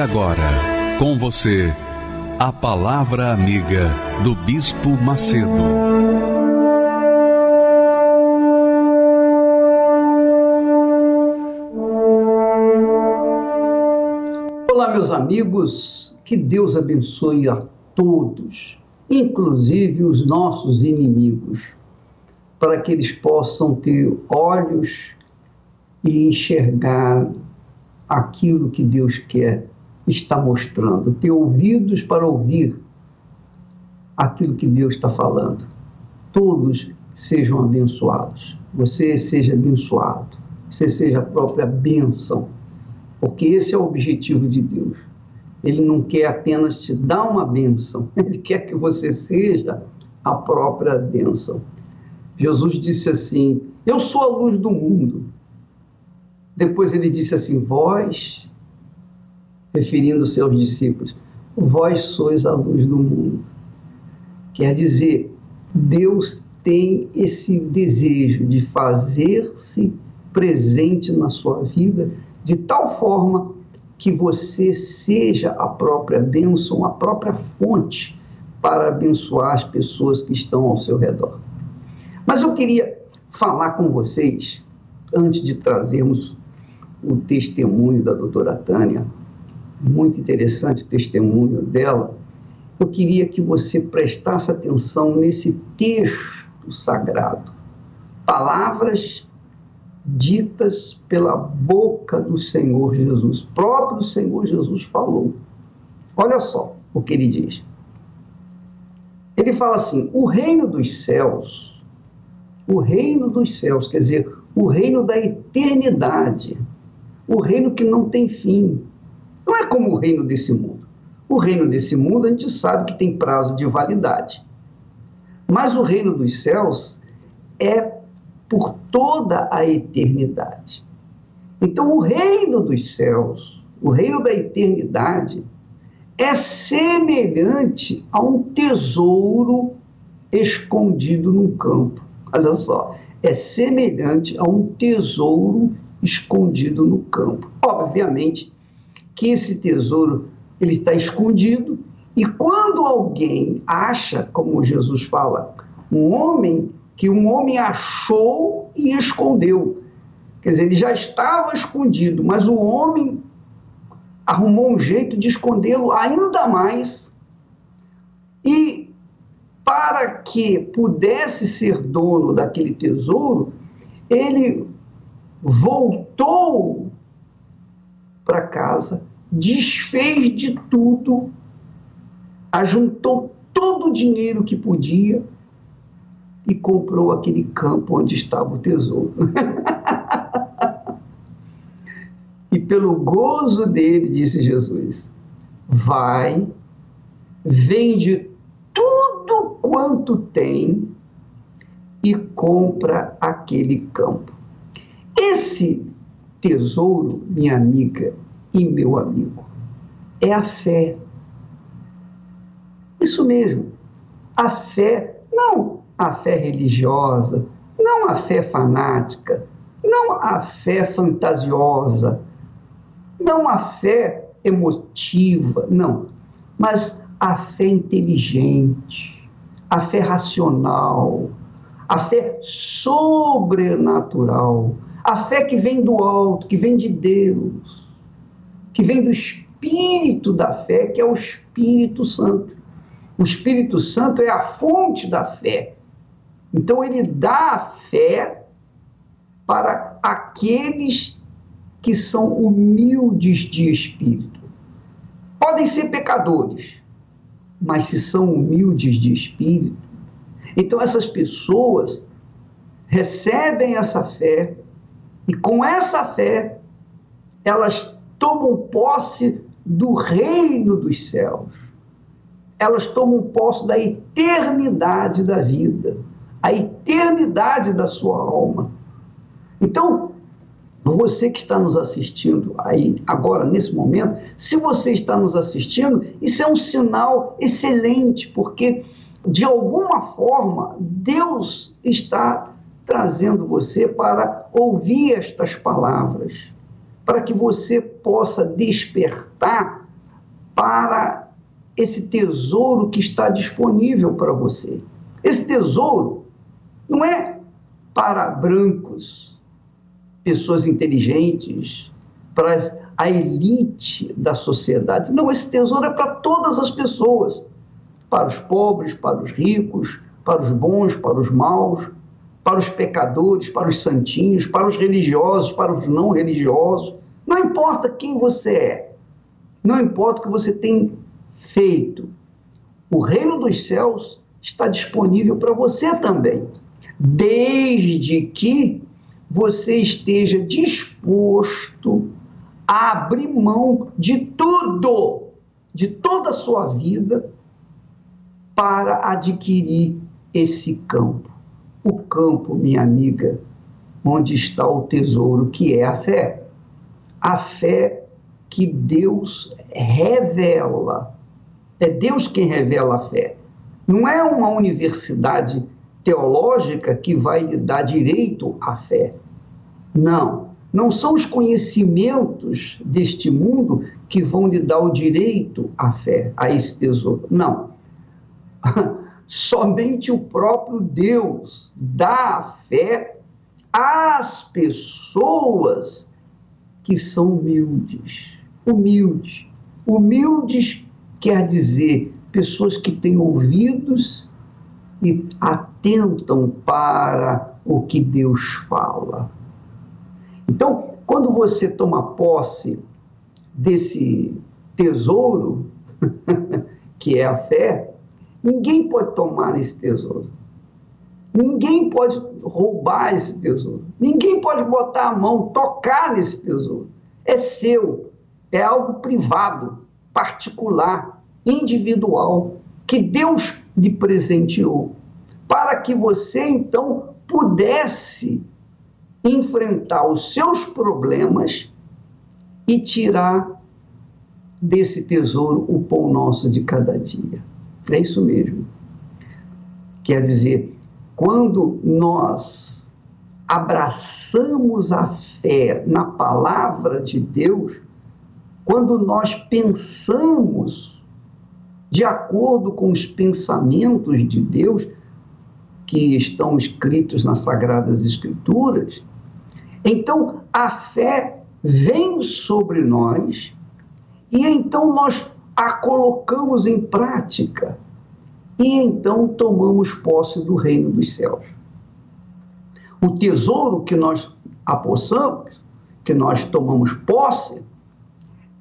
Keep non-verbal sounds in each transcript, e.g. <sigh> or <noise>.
Agora, com você, a Palavra Amiga do Bispo Macedo. Olá, meus amigos, que Deus abençoe a todos, inclusive os nossos inimigos, para que eles possam ter olhos e enxergar aquilo que Deus quer está mostrando, ter ouvidos para ouvir aquilo que Deus está falando. Todos sejam abençoados. Você seja abençoado. Você seja a própria bênção. Porque esse é o objetivo de Deus. Ele não quer apenas te dar uma bênção, <laughs> ele quer que você seja a própria bênção. Jesus disse assim: Eu sou a luz do mundo. Depois ele disse assim: Vós, referindo se aos discípulos, vós sois a luz do mundo. Quer dizer, Deus tem esse desejo de fazer-se presente na sua vida de tal forma que você seja a própria bênção, a própria fonte para abençoar as pessoas que estão ao seu redor. Mas eu queria falar com vocês, antes de trazermos o testemunho da doutora Tânia, muito interessante o testemunho dela. Eu queria que você prestasse atenção nesse texto sagrado. Palavras ditas pela boca do Senhor Jesus. Próprio Senhor Jesus falou. Olha só o que ele diz. Ele fala assim: o reino dos céus, o reino dos céus, quer dizer, o reino da eternidade, o reino que não tem fim. Não é como o reino desse mundo. O reino desse mundo a gente sabe que tem prazo de validade. Mas o reino dos céus é por toda a eternidade. Então, o reino dos céus, o reino da eternidade, é semelhante a um tesouro escondido num campo. Olha só, é semelhante a um tesouro escondido no campo. Obviamente que esse tesouro ele está escondido. E quando alguém acha, como Jesus fala, um homem que um homem achou e escondeu, quer dizer, ele já estava escondido, mas o homem arrumou um jeito de escondê-lo ainda mais. E para que pudesse ser dono daquele tesouro, ele voltou para casa, desfez de tudo, ajuntou todo o dinheiro que podia e comprou aquele campo onde estava o tesouro. <laughs> e pelo gozo dele, disse Jesus, vai, vende tudo quanto tem e compra aquele campo. Esse tesouro, minha amiga e meu amigo, é a fé. Isso mesmo, a fé, não a fé religiosa, não a fé fanática, não a fé fantasiosa, não a fé emotiva, não, mas a fé inteligente, a fé racional, a fé sobrenatural, a fé que vem do alto, que vem de Deus, que vem do Espírito da fé, que é o Espírito Santo. O Espírito Santo é a fonte da fé. Então, ele dá a fé para aqueles que são humildes de espírito. Podem ser pecadores, mas se são humildes de espírito, então essas pessoas recebem essa fé e com essa fé, elas tomam posse do reino dos céus. Elas tomam posse da eternidade da vida, a eternidade da sua alma. Então, você que está nos assistindo aí agora, nesse momento, se você está nos assistindo, isso é um sinal excelente, porque de alguma forma Deus está trazendo você para ouvir estas palavras, para que você possa despertar para esse tesouro que está disponível para você. Esse tesouro não é para brancos, pessoas inteligentes, para a elite da sociedade. Não, esse tesouro é para todas as pessoas, para os pobres, para os ricos, para os bons, para os maus, para os pecadores, para os santinhos, para os religiosos, para os não religiosos. Não importa quem você é, não importa o que você tem feito, o reino dos céus está disponível para você também, desde que você esteja disposto a abrir mão de tudo, de toda a sua vida, para adquirir esse campo. O campo, minha amiga, onde está o tesouro, que é a fé. A fé que Deus revela. É Deus quem revela a fé. Não é uma universidade teológica que vai lhe dar direito à fé. Não. Não são os conhecimentos deste mundo que vão lhe dar o direito à fé, a esse tesouro. Não. <laughs> Somente o próprio Deus dá a fé às pessoas que são humildes. Humildes. Humildes quer dizer pessoas que têm ouvidos e atentam para o que Deus fala. Então, quando você toma posse desse tesouro, <laughs> que é a fé, ninguém pode tomar esse tesouro. Ninguém pode roubar esse tesouro. Ninguém pode botar a mão, tocar nesse tesouro. É seu. É algo privado, particular, individual, que Deus lhe presenteou, para que você então pudesse enfrentar os seus problemas e tirar desse tesouro o pão nosso de cada dia. É isso mesmo. Quer dizer, quando nós abraçamos a fé na palavra de Deus, quando nós pensamos de acordo com os pensamentos de Deus que estão escritos nas Sagradas Escrituras, então a fé vem sobre nós e então nós a colocamos em prática e então tomamos posse do reino dos céus. O tesouro que nós apossamos, que nós tomamos posse,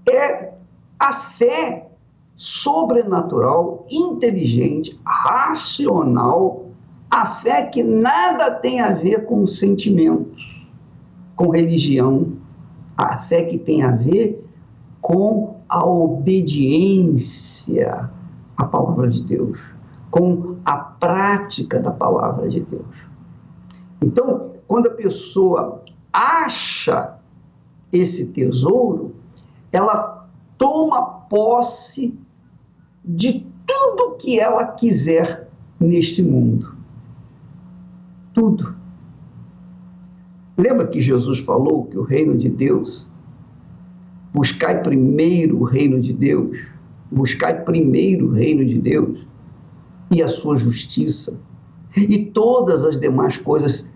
é a fé sobrenatural, inteligente, racional, a fé que nada tem a ver com sentimentos com religião, a fé que tem a ver com a obediência à palavra de Deus, com a prática da palavra de Deus. Então, quando a pessoa acha esse tesouro, ela toma posse de tudo que ela quiser neste mundo. Tudo. Lembra que Jesus falou que o reino de Deus, buscai primeiro o reino de Deus, buscai primeiro o reino de Deus e a sua justiça, e todas as demais coisas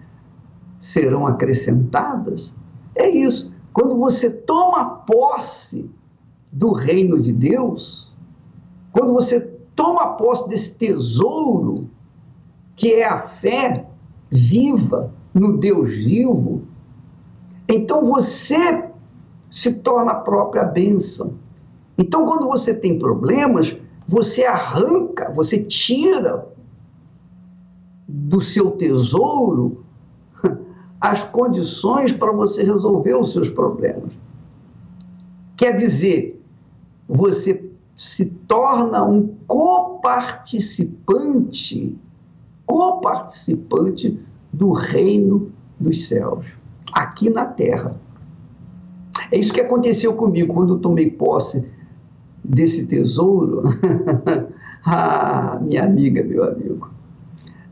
serão acrescentadas? É isso. Quando você toma posse do reino de Deus, quando você toma posse desse tesouro, que é a fé viva, no Deus vivo, então você se torna a própria bênção. Então, quando você tem problemas, você arranca, você tira do seu tesouro <laughs> as condições para você resolver os seus problemas. Quer dizer, você se torna um coparticipante, coparticipante do reino dos céus, aqui na terra. É isso que aconteceu comigo quando eu tomei posse desse tesouro. <laughs> ah, minha amiga, meu amigo.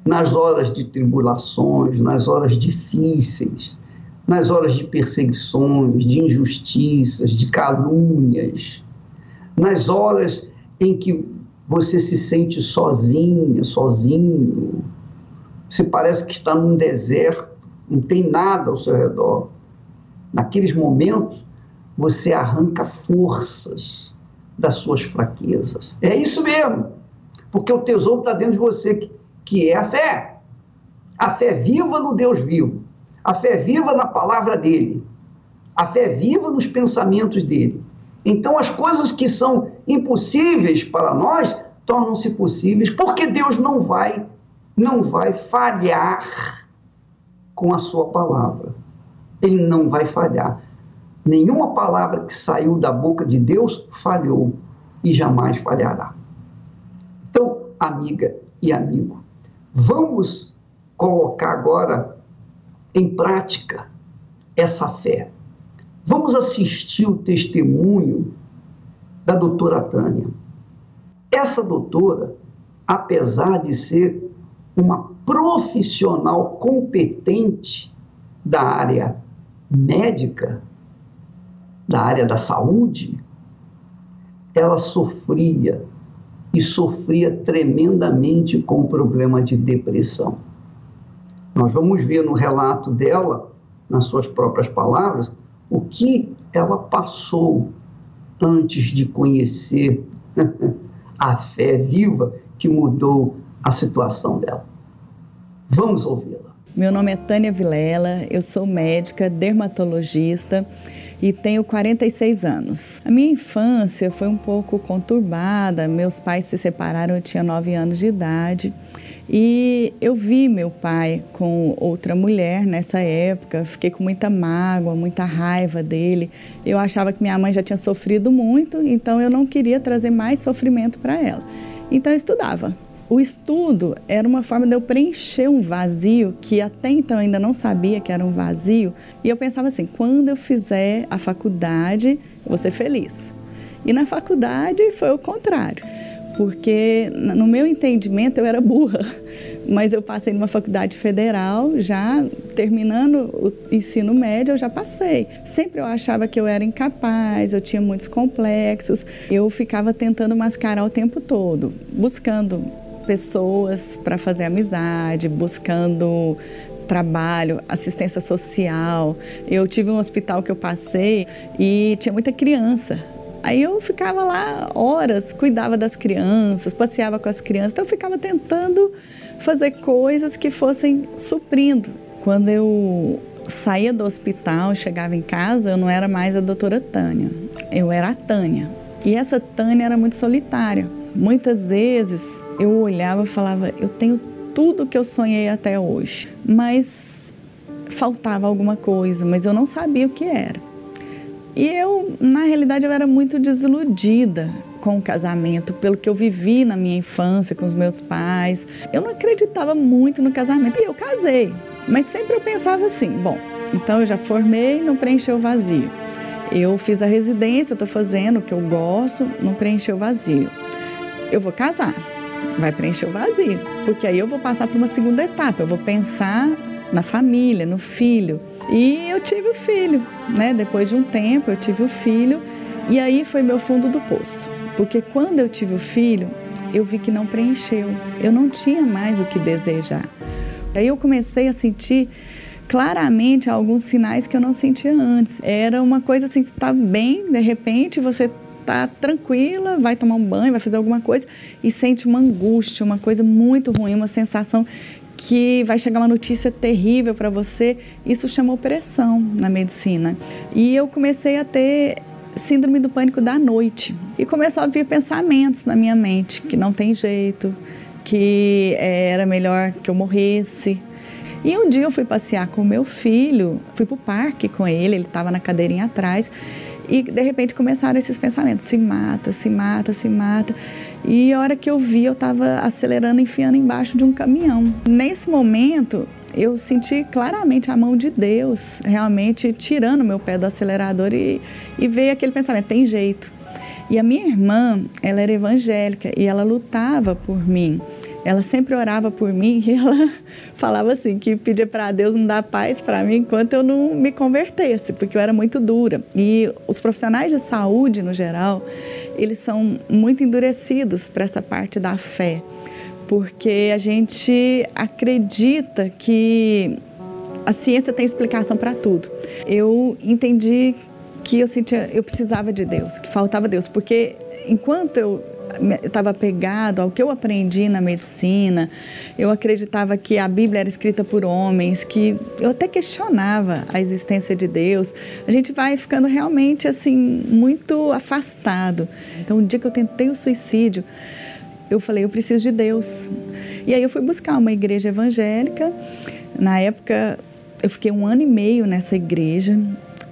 Nas horas de tribulações, nas horas difíceis, nas horas de perseguições, de injustiças, de calúnias, nas horas em que você se sente sozinha, sozinho, você parece que está num deserto, não tem nada ao seu redor. Naqueles momentos, você arranca forças das suas fraquezas. É isso mesmo, porque o tesouro está dentro de você, que, que é a fé. A fé viva no Deus vivo, a fé viva na palavra dele, a fé viva nos pensamentos dele. Então, as coisas que são impossíveis para nós tornam-se possíveis, porque Deus não vai, não vai falhar com a sua palavra. Ele não vai falhar. Nenhuma palavra que saiu da boca de Deus falhou e jamais falhará. Então, amiga e amigo, vamos colocar agora em prática essa fé. Vamos assistir o testemunho da doutora Tânia. Essa doutora, apesar de ser uma profissional competente da área médica, da área da saúde, ela sofria e sofria tremendamente com o problema de depressão. Nós vamos ver no relato dela, nas suas próprias palavras, o que ela passou antes de conhecer <laughs> a fé viva que mudou a situação dela. Vamos ouvi-la. Meu nome é Tânia Vilela, eu sou médica, dermatologista e tenho 46 anos. A minha infância foi um pouco conturbada, meus pais se separaram, eu tinha 9 anos de idade. E eu vi meu pai com outra mulher nessa época, fiquei com muita mágoa, muita raiva dele. Eu achava que minha mãe já tinha sofrido muito, então eu não queria trazer mais sofrimento para ela. Então eu estudava. O estudo era uma forma de eu preencher um vazio que até então ainda não sabia que era um vazio. E eu pensava assim: quando eu fizer a faculdade, eu vou ser feliz. E na faculdade foi o contrário, porque no meu entendimento eu era burra, <laughs> mas eu passei numa faculdade federal, já terminando o ensino médio, eu já passei. Sempre eu achava que eu era incapaz, eu tinha muitos complexos, eu ficava tentando mascarar o tempo todo, buscando pessoas para fazer amizade, buscando trabalho, assistência social. Eu tive um hospital que eu passei e tinha muita criança. Aí eu ficava lá horas, cuidava das crianças, passeava com as crianças, então eu ficava tentando fazer coisas que fossem suprindo. Quando eu saía do hospital, chegava em casa, eu não era mais a doutora Tânia, eu era a Tânia. E essa Tânia era muito solitária. Muitas vezes eu olhava e falava: eu tenho tudo que eu sonhei até hoje, mas faltava alguma coisa, mas eu não sabia o que era. E eu, na realidade, eu era muito desiludida com o casamento, pelo que eu vivi na minha infância com os meus pais. Eu não acreditava muito no casamento e eu casei, mas sempre eu pensava assim: bom, então eu já formei, não preencheu o vazio. Eu fiz a residência, estou fazendo o que eu gosto, não preencheu o vazio. Eu vou casar vai preencher o vazio. Porque aí eu vou passar para uma segunda etapa, eu vou pensar na família, no filho. E eu tive o filho, né? Depois de um tempo eu tive o filho e aí foi meu fundo do poço. Porque quando eu tive o filho, eu vi que não preencheu. Eu não tinha mais o que desejar. Aí eu comecei a sentir claramente alguns sinais que eu não sentia antes. Era uma coisa assim, você está bem, de repente você tá tranquila, vai tomar um banho, vai fazer alguma coisa e sente uma angústia, uma coisa muito ruim, uma sensação que vai chegar uma notícia terrível para você. Isso chama opressão na medicina. E eu comecei a ter síndrome do pânico da noite e começou a vir pensamentos na minha mente que não tem jeito, que era melhor que eu morresse. E um dia eu fui passear com meu filho, fui para o parque com ele, ele estava na cadeirinha atrás E de repente começaram esses pensamentos: se mata, se mata, se mata. E a hora que eu vi, eu estava acelerando, enfiando embaixo de um caminhão. Nesse momento, eu senti claramente a mão de Deus realmente tirando meu pé do acelerador e, e veio aquele pensamento: tem jeito. E a minha irmã, ela era evangélica e ela lutava por mim. Ela sempre orava por mim e ela <laughs> falava assim que pedia para Deus não dar paz para mim enquanto eu não me convertesse, porque eu era muito dura. E os profissionais de saúde no geral, eles são muito endurecidos para essa parte da fé, porque a gente acredita que a ciência tem explicação para tudo. Eu entendi que eu sentia, eu precisava de Deus, que faltava Deus, porque enquanto eu estava pegado ao que eu aprendi na medicina. Eu acreditava que a Bíblia era escrita por homens, que eu até questionava a existência de Deus. A gente vai ficando realmente assim muito afastado. Então, um dia que eu tentei o suicídio, eu falei, eu preciso de Deus. E aí eu fui buscar uma igreja evangélica. Na época, eu fiquei um ano e meio nessa igreja.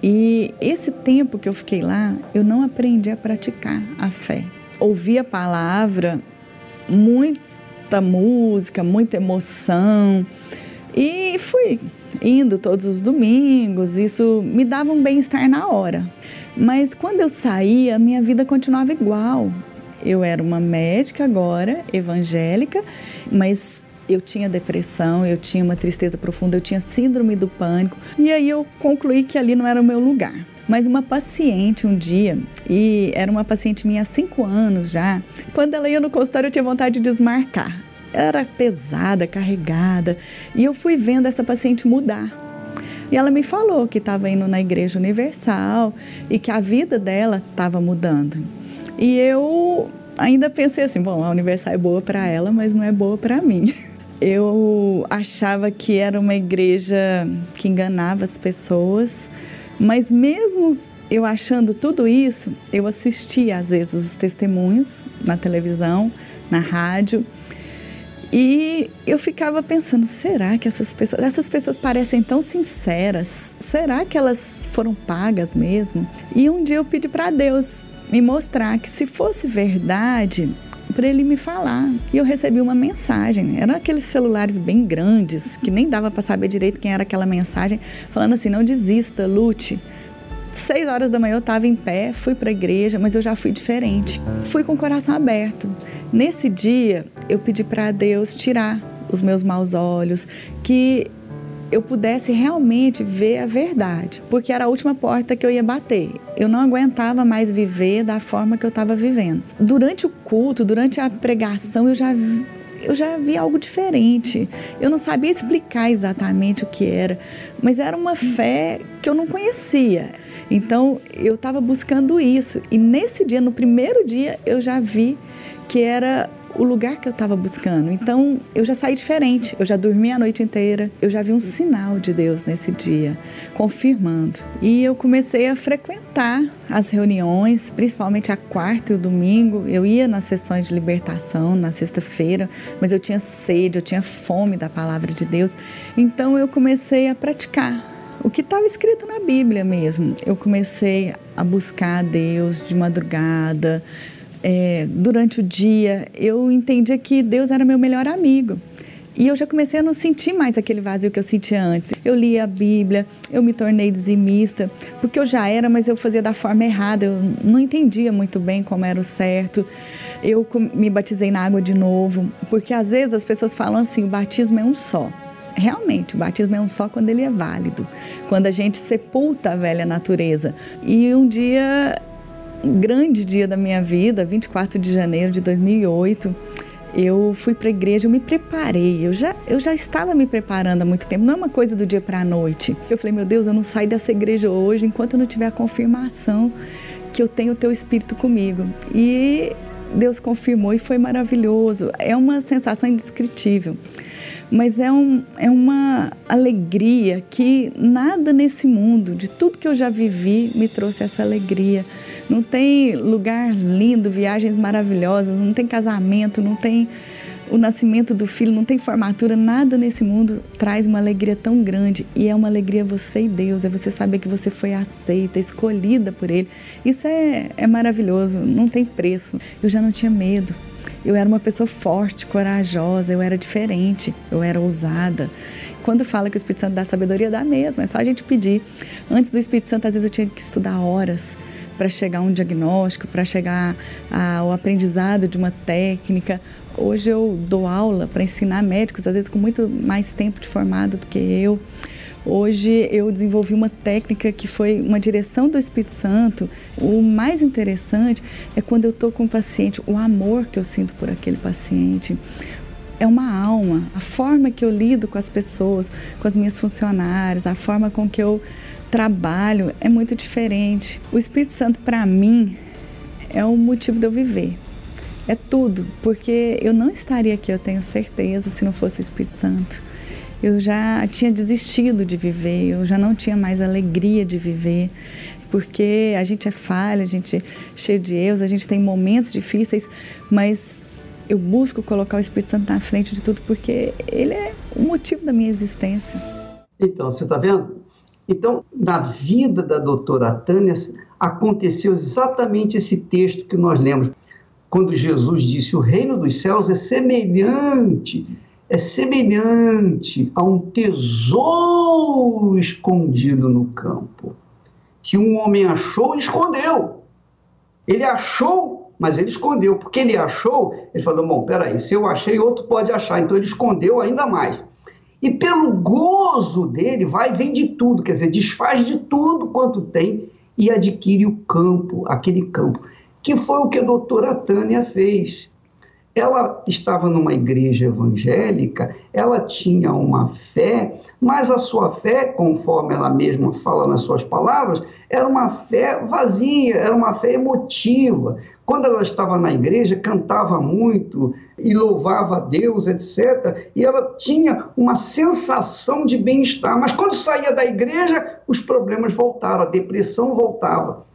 E esse tempo que eu fiquei lá, eu não aprendi a praticar a fé ouvi a palavra, muita música, muita emoção. E fui indo todos os domingos, isso me dava um bem-estar na hora. Mas quando eu saía, minha vida continuava igual. Eu era uma médica agora, evangélica, mas eu tinha depressão, eu tinha uma tristeza profunda, eu tinha síndrome do pânico. E aí eu concluí que ali não era o meu lugar. Mas uma paciente um dia, e era uma paciente minha há cinco anos já, quando ela ia no consultório eu tinha vontade de desmarcar. Era pesada, carregada, e eu fui vendo essa paciente mudar. E ela me falou que estava indo na Igreja Universal e que a vida dela estava mudando. E eu ainda pensei assim: bom, a Universal é boa para ela, mas não é boa para mim. <laughs> Eu achava que era uma igreja que enganava as pessoas mas mesmo eu achando tudo isso, eu assistia às vezes os testemunhos na televisão, na rádio, e eu ficava pensando, será que essas pessoas, essas pessoas parecem tão sinceras? Será que elas foram pagas mesmo? E um dia eu pedi para Deus me mostrar que se fosse verdade, para ele me falar. E eu recebi uma mensagem. Eram aqueles celulares bem grandes, que nem dava para saber direito quem era aquela mensagem, falando assim: não desista, lute. Seis horas da manhã eu estava em pé, fui para a igreja, mas eu já fui diferente. Fui com o coração aberto. Nesse dia, eu pedi para Deus tirar os meus maus olhos, que eu pudesse realmente ver a verdade, porque era a última porta que eu ia bater. Eu não aguentava mais viver da forma que eu estava vivendo. Durante o culto, durante a pregação, eu já vi, eu já vi algo diferente. Eu não sabia explicar exatamente o que era, mas era uma fé que eu não conhecia. Então eu estava buscando isso e nesse dia, no primeiro dia, eu já vi que era o lugar que eu estava buscando. Então, eu já saí diferente. Eu já dormi a noite inteira. Eu já vi um sinal de Deus nesse dia, confirmando. E eu comecei a frequentar as reuniões, principalmente a quarta e o domingo. Eu ia nas sessões de libertação na sexta-feira, mas eu tinha sede, eu tinha fome da palavra de Deus. Então, eu comecei a praticar o que estava escrito na Bíblia mesmo. Eu comecei a buscar a Deus de madrugada, é, durante o dia, eu entendia que Deus era meu melhor amigo. E eu já comecei a não sentir mais aquele vazio que eu sentia antes. Eu lia a Bíblia, eu me tornei dizimista, porque eu já era, mas eu fazia da forma errada, eu não entendia muito bem como era o certo. Eu me batizei na água de novo, porque às vezes as pessoas falam assim: o batismo é um só. Realmente, o batismo é um só quando ele é válido, quando a gente sepulta a velha natureza. E um dia grande dia da minha vida, 24 de janeiro de 2008. Eu fui para a igreja, eu me preparei, eu já, eu já estava me preparando há muito tempo, não é uma coisa do dia para a noite. Eu falei, meu Deus, eu não saio dessa igreja hoje enquanto eu não tiver a confirmação que eu tenho o teu espírito comigo. E Deus confirmou e foi maravilhoso. É uma sensação indescritível. Mas é, um, é uma alegria que nada nesse mundo, de tudo que eu já vivi, me trouxe essa alegria. Não tem lugar lindo, viagens maravilhosas, não tem casamento, não tem o nascimento do filho, não tem formatura, nada nesse mundo traz uma alegria tão grande. E é uma alegria você e Deus, é você saber que você foi aceita, escolhida por Ele. Isso é, é maravilhoso, não tem preço. Eu já não tinha medo. Eu era uma pessoa forte, corajosa, eu era diferente, eu era ousada. Quando fala que o Espírito Santo dá sabedoria, dá mesmo, é só a gente pedir. Antes do Espírito Santo, às vezes eu tinha que estudar horas para chegar a um diagnóstico, para chegar ao aprendizado de uma técnica. Hoje eu dou aula para ensinar médicos, às vezes com muito mais tempo de formado do que eu. Hoje eu desenvolvi uma técnica que foi uma direção do Espírito Santo. O mais interessante é quando eu estou com o paciente, o amor que eu sinto por aquele paciente. É uma alma, a forma que eu lido com as pessoas, com as minhas funcionárias, a forma com que eu trabalho é muito diferente. O Espírito Santo, para mim, é o motivo de eu viver. É tudo, porque eu não estaria aqui, eu tenho certeza, se não fosse o Espírito Santo. Eu já tinha desistido de viver, eu já não tinha mais alegria de viver, porque a gente é falha, a gente é cheio de erros, a gente tem momentos difíceis, mas eu busco colocar o Espírito Santo na frente de tudo porque ele é o motivo da minha existência. Então, você está vendo? Então, na vida da doutora Tânia, aconteceu exatamente esse texto que nós lemos, quando Jesus disse: O reino dos céus é semelhante, é semelhante a um tesouro escondido no campo, que um homem achou e escondeu. Ele achou, mas ele escondeu, porque ele achou, ele falou: Bom, peraí, se eu achei, outro pode achar, então ele escondeu ainda mais. E pelo gozo dele, vai, vende tudo, quer dizer, desfaz de tudo quanto tem e adquire o campo, aquele campo, que foi o que a doutora Tânia fez. Ela estava numa igreja evangélica, ela tinha uma fé, mas a sua fé, conforme ela mesma fala nas suas palavras, era uma fé vazia, era uma fé emotiva. Quando ela estava na igreja, cantava muito e louvava a Deus, etc. E ela tinha uma sensação de bem-estar. Mas quando saía da igreja, os problemas voltaram, a depressão voltava.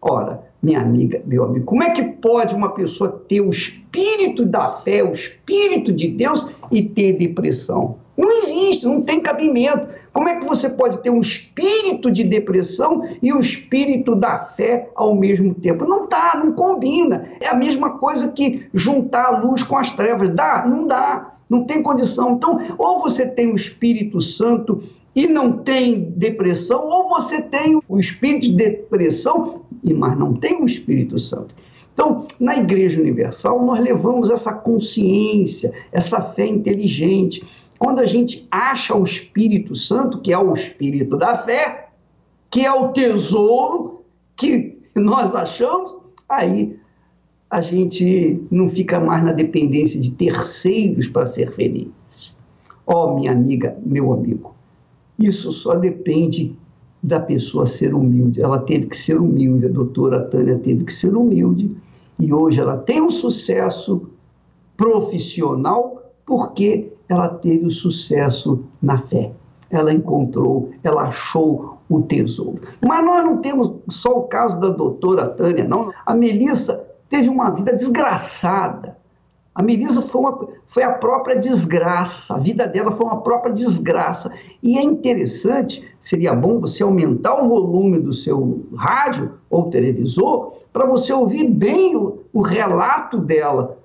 Ora, minha amiga, meu amigo, como é que pode uma pessoa ter o espírito da fé, o espírito de Deus e ter depressão? Não existe, não tem cabimento. Como é que você pode ter um espírito de depressão e o um espírito da fé ao mesmo tempo? Não dá, não combina. É a mesma coisa que juntar a luz com as trevas. Dá? Não dá. Não tem condição. Então, ou você tem o Espírito Santo e não tem depressão, ou você tem o espírito de depressão, e mas não tem o Espírito Santo. Então, na Igreja Universal, nós levamos essa consciência, essa fé inteligente. Quando a gente acha o Espírito Santo, que é o Espírito da fé, que é o tesouro que <laughs> nós achamos, aí a gente não fica mais na dependência de terceiros para ser feliz. Ó, oh, minha amiga, meu amigo, isso só depende da pessoa ser humilde. Ela teve que ser humilde, a doutora Tânia teve que ser humilde, e hoje ela tem um sucesso profissional porque ela teve o sucesso na fé. Ela encontrou, ela achou o tesouro. Mas nós não temos só o caso da doutora Tânia, não. A Melissa teve uma vida desgraçada. A Melissa foi, uma, foi a própria desgraça, a vida dela foi uma própria desgraça. E é interessante, seria bom você aumentar o volume do seu rádio ou televisor para você ouvir bem o, o relato dela,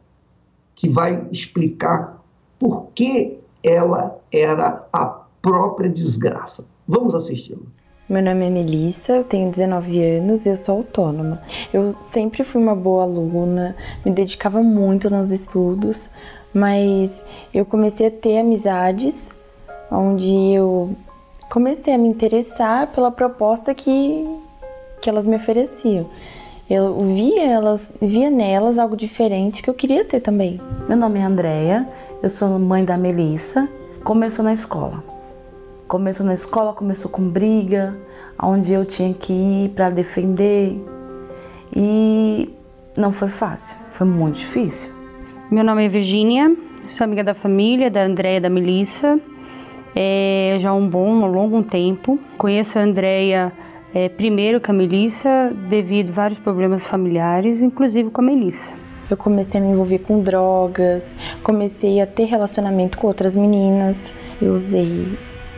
que vai explicar por que ela era a própria desgraça. Vamos assisti-lo. Meu nome é Melissa, eu tenho 19 anos e eu sou autônoma. Eu sempre fui uma boa aluna, me dedicava muito nos estudos, mas eu comecei a ter amizades onde eu comecei a me interessar pela proposta que, que elas me ofereciam. Eu via elas, via nelas algo diferente que eu queria ter também. Meu nome é Andréia, eu sou mãe da Melissa. Começou na escola. Começou na escola, começou com briga, onde eu tinha que ir para defender. E não foi fácil, foi muito difícil. Meu nome é Virgínia, sou amiga da família, da Andréia e da Melissa. É, já há um bom, um longo tempo. Conheço a Andréia é, primeiro com a Melissa, devido a vários problemas familiares, inclusive com a Melissa. eu comecei a me envolver com drogas, comecei a ter relacionamento com outras meninas. Eu usei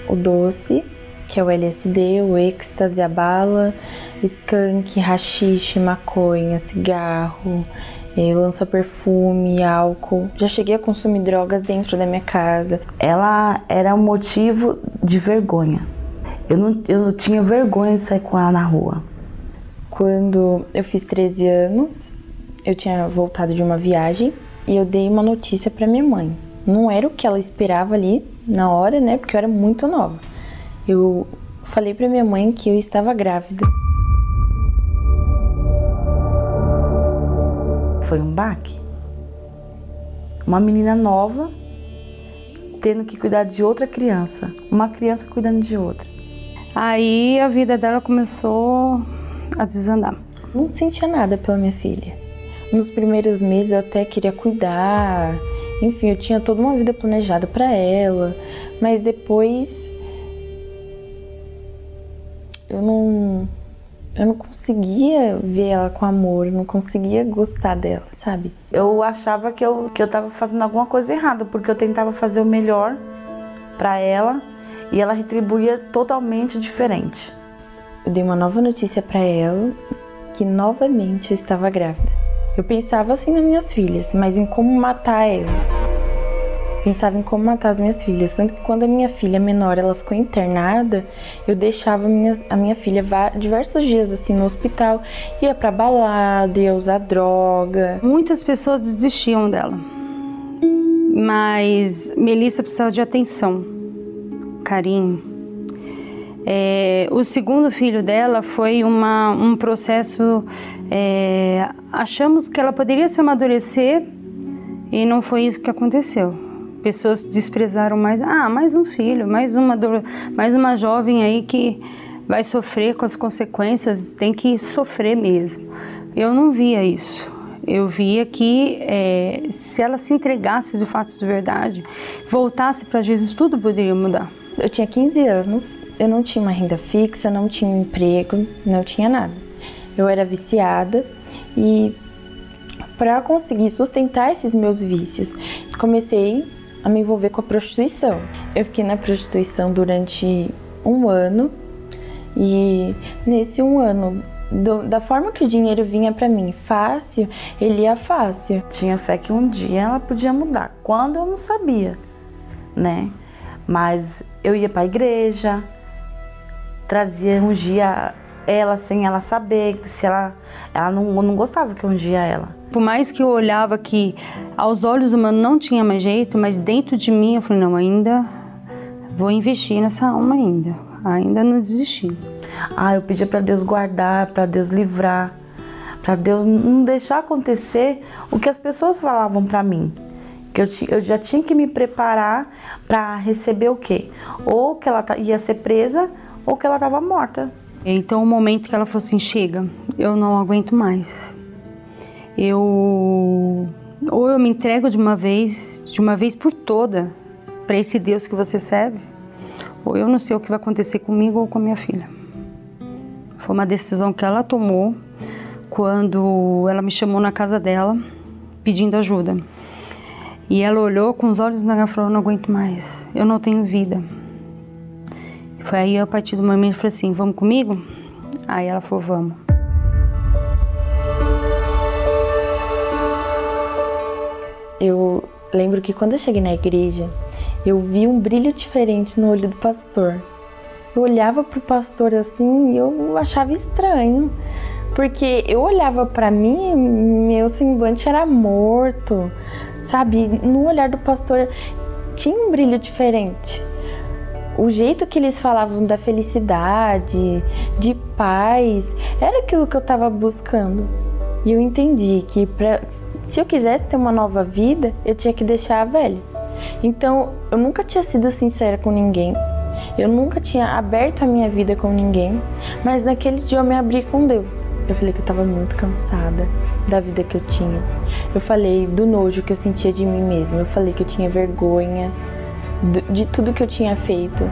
o doce, que é o LSD, o êxtase, a bala, skunk, rachixe, maconha, cigarro, eh, lança-perfume, álcool. Já cheguei a consumir drogas dentro da minha casa. Ela era um motivo de vergonha. Eu não, eu não tinha vergonha de sair com ela na rua. Quando eu fiz 13 anos, eu tinha voltado de uma viagem e eu dei uma notícia para minha mãe. Não era o que ela esperava ali na hora, né? Porque eu era muito nova. Eu falei para minha mãe que eu estava grávida. Foi um baque. Uma menina nova tendo que cuidar de outra criança, uma criança cuidando de outra. Aí a vida dela começou a desandar. Não sentia nada pela minha filha. Nos primeiros meses eu até queria cuidar, enfim, eu tinha toda uma vida planejada para ela, mas depois eu não eu não conseguia ver ela com amor, eu não conseguia gostar dela, sabe? Eu achava que eu, que eu tava fazendo alguma coisa errada, porque eu tentava fazer o melhor para ela e ela retribuía totalmente diferente. Eu dei uma nova notícia para ela que novamente eu estava grávida. Eu pensava assim nas minhas filhas, mas em como matar elas. Pensava em como matar as minhas filhas. Tanto que quando a minha filha menor ela ficou internada, eu deixava a minha, a minha filha diversos dias assim no hospital. Ia pra balada, ia usar droga. Muitas pessoas desistiam dela. Mas Melissa precisava de atenção, carinho. É, o segundo filho dela foi uma, um processo. É, achamos que ela poderia se amadurecer e não foi isso que aconteceu. Pessoas desprezaram mais. Ah, mais um filho, mais uma, mais uma jovem aí que vai sofrer com as consequências, tem que sofrer mesmo. Eu não via isso. Eu via que é, se ela se entregasse de fato de verdade, voltasse para Jesus, tudo poderia mudar. Eu tinha 15 anos, eu não tinha uma renda fixa, não tinha um emprego, não tinha nada. Eu era viciada e para conseguir sustentar esses meus vícios, comecei a me envolver com a prostituição. Eu fiquei na prostituição durante um ano e nesse um ano do, da forma que o dinheiro vinha para mim fácil, ele ia fácil. Tinha fé que um dia ela podia mudar. Quando eu não sabia, né? Mas eu ia para a igreja, trazia um dia ela sem ela saber, se ela ela não, não gostava que um dia ela. Por mais que eu olhava que aos olhos humanos não tinha mais jeito, mas dentro de mim eu falei, não, ainda vou investir nessa alma ainda. Ainda não desisti. Ah, eu pedia para Deus guardar, para Deus livrar, para Deus não deixar acontecer o que as pessoas falavam para mim que eu, eu, já tinha que me preparar para receber o quê? Ou que ela ia ser presa ou que ela estava morta. Então, o momento que ela falou assim: chega, eu não aguento mais. Eu. Ou eu me entrego de uma vez, de uma vez por toda, para esse Deus que você serve, ou eu não sei o que vai acontecer comigo ou com a minha filha. Foi uma decisão que ela tomou quando ela me chamou na casa dela pedindo ajuda. E ela olhou com os olhos na e falou: Não aguento mais, eu não tenho vida. Foi aí, a partir do momento, eu falei assim: Vamos comigo? Aí ela falou: Vamos. Eu lembro que quando eu cheguei na igreja, eu vi um brilho diferente no olho do pastor. Eu olhava pro pastor assim e eu achava estranho, porque eu olhava para mim, meu semblante era morto, sabe? No olhar do pastor tinha um brilho diferente. O jeito que eles falavam da felicidade, de paz, era aquilo que eu estava buscando. E eu entendi que pra, se eu quisesse ter uma nova vida, eu tinha que deixar a velha. Então, eu nunca tinha sido sincera com ninguém. Eu nunca tinha aberto a minha vida com ninguém, mas naquele dia eu me abri com Deus. Eu falei que eu estava muito cansada da vida que eu tinha. Eu falei do nojo que eu sentia de mim mesma. Eu falei que eu tinha vergonha de tudo que eu tinha feito.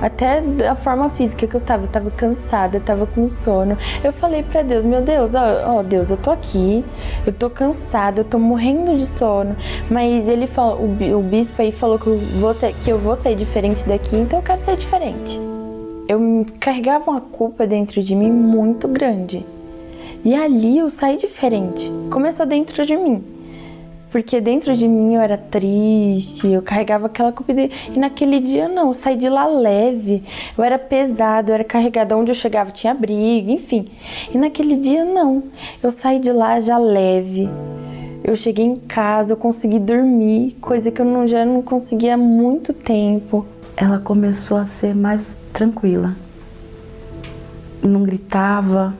até da forma física que eu tava, eu tava cansada, eu tava com sono. Eu falei para Deus, meu Deus, ó, ó, Deus, eu tô aqui, eu tô cansada, eu tô morrendo de sono, mas ele falou, o, bispo aí falou que eu, vou ser, que eu vou sair diferente daqui, então eu quero ser diferente. Eu carregava uma culpa dentro de mim muito grande. E ali eu saí diferente. Começou dentro de mim. Porque dentro de mim eu era triste, eu carregava aquela culpa. De... E naquele dia não, eu saí de lá leve. Eu era pesado, eu era carregada. Onde eu chegava tinha briga, enfim. E naquele dia não. Eu saí de lá já leve. Eu cheguei em casa, eu consegui dormir, coisa que eu não, já não conseguia há muito tempo. Ela começou a ser mais tranquila. Não gritava,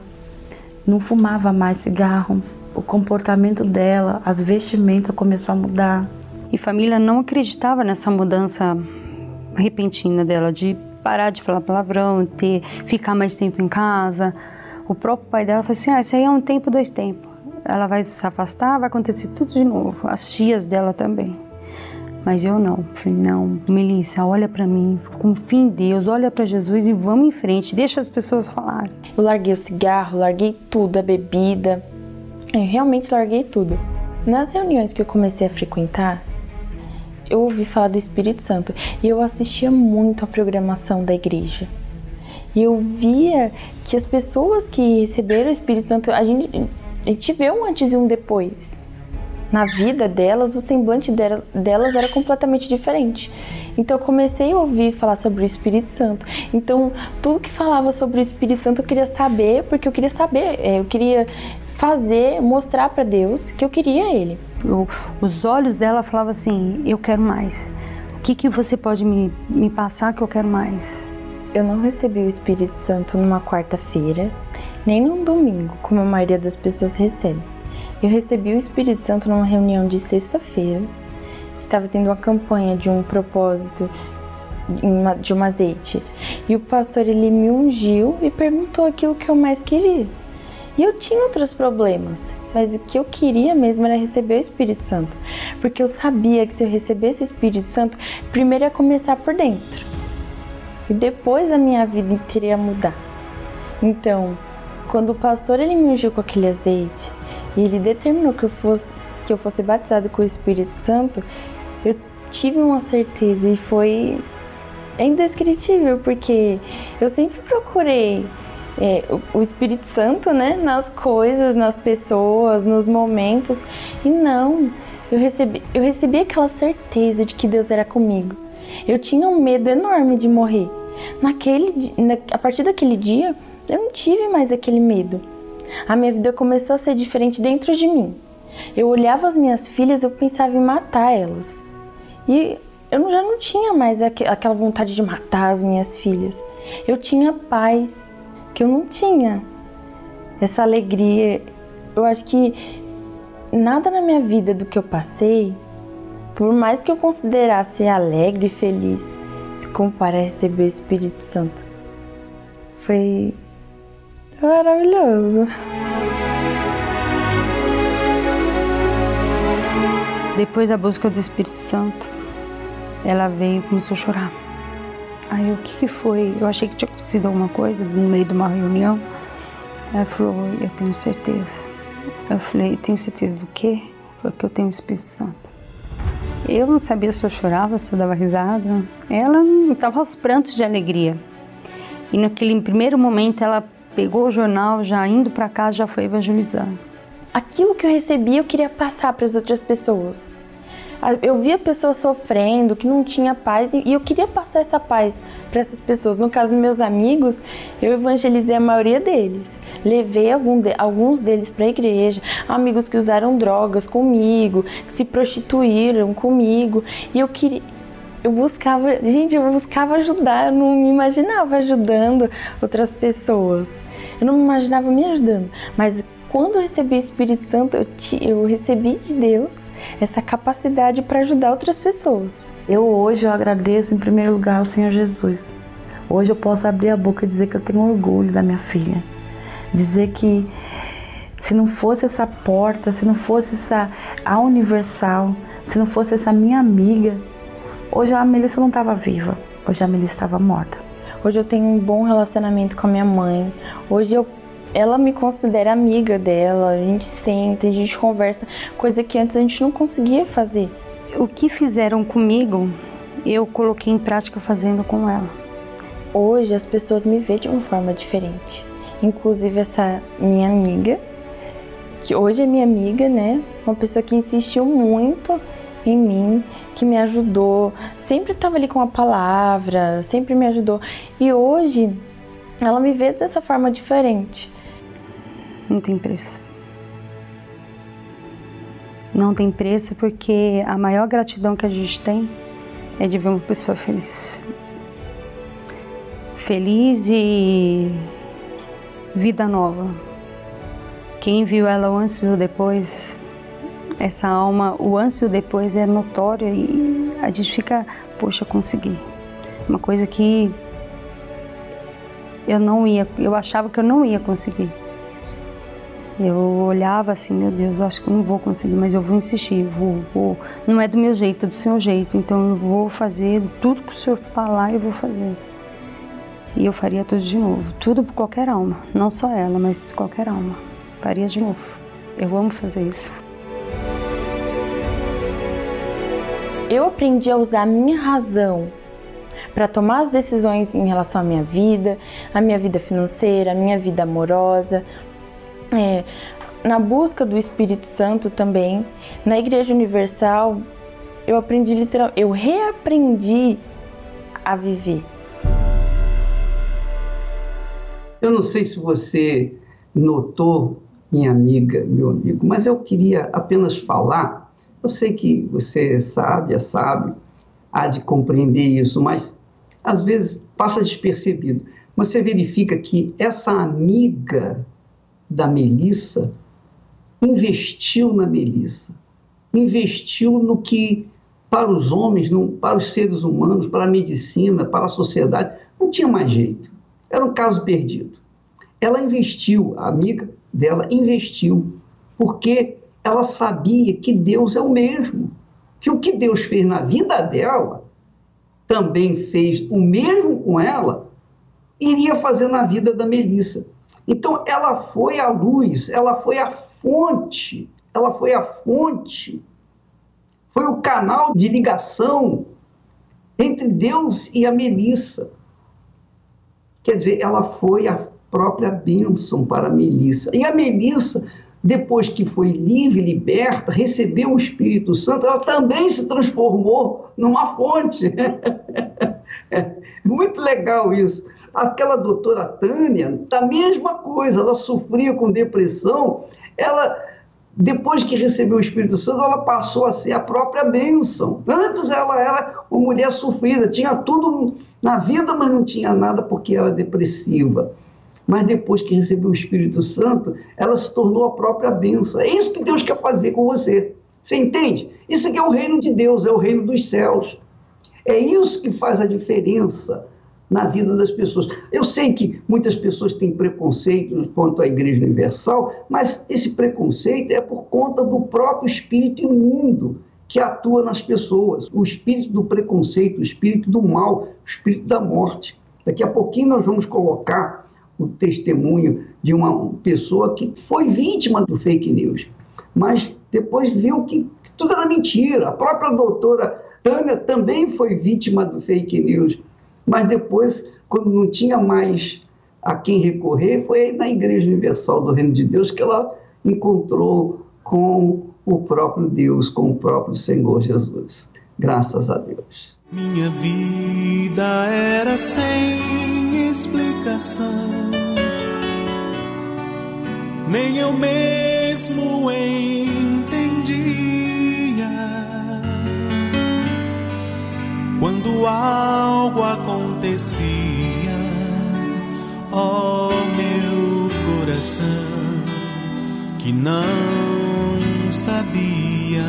não fumava mais cigarro o comportamento dela, as vestimentas começou a mudar. E família não acreditava nessa mudança repentina dela de parar de falar palavrão, ter ficar mais tempo em casa. O próprio pai dela falou assim: "Ah, isso aí é um tempo, dois tempos. Ela vai se afastar, vai acontecer tudo de novo". As tias dela também. Mas eu não. Falei: "Não, Melissa, olha para mim, confia em Deus, olha para Jesus e vamos em frente, deixa as pessoas falarem". Eu larguei o cigarro, larguei tudo, a bebida, eu realmente larguei tudo. Nas reuniões que eu comecei a frequentar, eu ouvi falar do Espírito Santo e eu assistia muito a programação da igreja. E eu via que as pessoas que receberam o Espírito Santo, a gente, a gente vê um antes e um depois. Na vida delas, o semblante delas era completamente diferente. Então eu comecei a ouvir falar sobre o Espírito Santo. Então tudo que falava sobre o Espírito Santo eu queria saber, porque eu queria saber, é, eu queria fazer, mostrar para Deus que eu queria Ele. Os olhos dela falavam assim: Eu quero mais. O que, que você pode me, me passar que eu quero mais? Eu não recebi o Espírito Santo numa quarta-feira, nem num domingo, como a maioria das pessoas recebe. Eu recebi o Espírito Santo numa reunião de sexta-feira. Estava tendo uma campanha de um propósito de um azeite. E o pastor ele me ungiu e perguntou aquilo que eu mais queria. E eu tinha outros problemas, mas o que eu queria mesmo era receber o Espírito Santo, porque eu sabia que se eu recebesse o Espírito Santo, primeiro ia começar por dentro e depois a minha vida inteira ia mudar. Então, quando o pastor ele me ungiu com aquele azeite e ele determinou que eu fosse que eu fosse batizado com o Espírito Santo, eu tive uma certeza e foi indescritível porque eu sempre procurei é, o Espírito Santo, né, nas coisas, nas pessoas, nos momentos. E não, eu recebi, eu recebi aquela certeza de que Deus era comigo. Eu tinha um medo enorme de morrer. Naquele, na, a partir daquele dia, eu não tive mais aquele medo. A minha vida começou a ser diferente dentro de mim. Eu olhava as minhas filhas, eu pensava em matar elas. E eu já não tinha mais aquela vontade de matar as minhas filhas. Eu tinha paz que eu não tinha. Essa alegria. Eu acho que nada na minha vida do que eu passei, por mais que eu considerasse alegre e feliz, se compara a receber o Espírito Santo. Foi maravilhoso. Depois da busca do Espírito Santo, ela veio e começou a chorar. Aí o que que foi? Eu achei que tinha acontecido alguma coisa no meio de uma reunião. Ela falou, eu tenho certeza. Eu falei, tenho certeza do quê? Porque eu tenho o Espírito Santo. Eu não sabia se eu chorava, se eu dava risada. Ela estava aos prantos de alegria. E naquele primeiro momento ela pegou o jornal, já indo para casa, já foi evangelizando. Aquilo que eu recebi, eu queria passar para as outras pessoas. Eu via pessoas sofrendo, que não tinha paz, e eu queria passar essa paz para essas pessoas. No caso dos meus amigos, eu evangelizei a maioria deles. Levei de, alguns deles para a igreja, amigos que usaram drogas comigo, que se prostituíram comigo, e eu queria eu buscava, gente, eu buscava ajudar, eu não me imaginava ajudando outras pessoas. Eu não me imaginava me ajudando, mas quando eu recebi o Espírito Santo, eu, te, eu recebi de Deus essa capacidade para ajudar outras pessoas. Eu hoje eu agradeço em primeiro lugar ao Senhor Jesus. Hoje eu posso abrir a boca e dizer que eu tenho orgulho da minha filha. Dizer que se não fosse essa porta, se não fosse essa a universal, se não fosse essa minha amiga, hoje a Melissa não estava viva, hoje a Melissa estava morta. Hoje eu tenho um bom relacionamento com a minha mãe. Hoje eu ela me considera amiga dela, a gente senta, a gente conversa, coisa que antes a gente não conseguia fazer. O que fizeram comigo, eu coloquei em prática fazendo com ela. Hoje as pessoas me veem de uma forma diferente. Inclusive essa minha amiga, que hoje é minha amiga, né? Uma pessoa que insistiu muito em mim, que me ajudou, sempre estava ali com a palavra, sempre me ajudou. E hoje ela me vê dessa forma diferente. Não tem preço. Não tem preço porque a maior gratidão que a gente tem é de ver uma pessoa feliz. Feliz e vida nova. Quem viu ela antes e o depois, essa alma, o antes e o depois é notório e a gente fica, poxa, consegui. Uma coisa que eu não ia, eu achava que eu não ia conseguir. Eu olhava assim, meu Deus, eu acho que não vou conseguir, mas eu vou insistir, vou, vou. Não é do meu jeito, é do seu jeito, então eu vou fazer tudo que o senhor falar, eu vou fazer. E eu faria tudo de novo, tudo por qualquer alma, não só ela, mas qualquer alma. Faria de novo. Eu amo fazer isso. Eu aprendi a usar a minha razão para tomar as decisões em relação à minha vida, à minha vida financeira, à minha vida amorosa, é, na busca do Espírito Santo também, na Igreja Universal, eu aprendi literal, eu reaprendi a viver. Eu não sei se você notou, minha amiga, meu amigo, mas eu queria apenas falar. Eu sei que você sabe, é sábio, há de compreender isso, mas às vezes passa despercebido. Você verifica que essa amiga da Melissa investiu na Melissa, investiu no que para os homens, para os seres humanos, para a medicina, para a sociedade, não tinha mais jeito. Era um caso perdido. Ela investiu, a amiga dela investiu, porque ela sabia que Deus é o mesmo, que o que Deus fez na vida dela, também fez o mesmo com ela, iria fazer na vida da Melissa. Então, ela foi a luz, ela foi a fonte, ela foi a fonte, foi o canal de ligação entre Deus e a Melissa. Quer dizer, ela foi a própria bênção para a Melissa. E a Melissa, depois que foi livre, liberta, recebeu o Espírito Santo, ela também se transformou numa fonte. <laughs> <laughs> Muito legal isso. Aquela doutora Tânia, a mesma coisa, ela sofria com depressão, ela, depois que recebeu o Espírito Santo, ela passou a ser a própria bênção. Antes ela era uma mulher sofrida, tinha tudo na vida, mas não tinha nada porque era depressiva. Mas depois que recebeu o Espírito Santo, ela se tornou a própria bênção. É isso que Deus quer fazer com você. Você entende? Isso aqui é o reino de Deus, é o reino dos céus. É isso que faz a diferença na vida das pessoas. Eu sei que muitas pessoas têm preconceito quanto à Igreja Universal, mas esse preconceito é por conta do próprio espírito imundo que atua nas pessoas, o espírito do preconceito, o espírito do mal, o espírito da morte. Daqui a pouquinho nós vamos colocar o testemunho de uma pessoa que foi vítima do fake news, mas depois viu que tudo era mentira. A própria doutora Tânia também foi vítima do fake news, mas depois, quando não tinha mais a quem recorrer, foi na Igreja Universal do Reino de Deus que ela encontrou com o próprio Deus, com o próprio Senhor Jesus. Graças a Deus. Minha vida era sem explicação, nem eu mesmo entendi. Quando algo acontecia, ó oh, meu coração, que não sabia.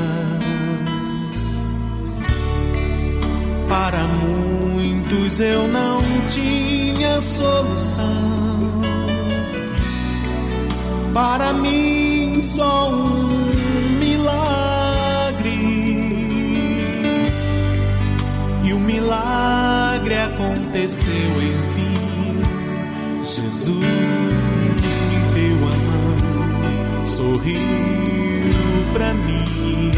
Para muitos eu não tinha solução. Para mim só um milagre aconteceu enfim. Jesus me deu a mão, sorriu pra mim.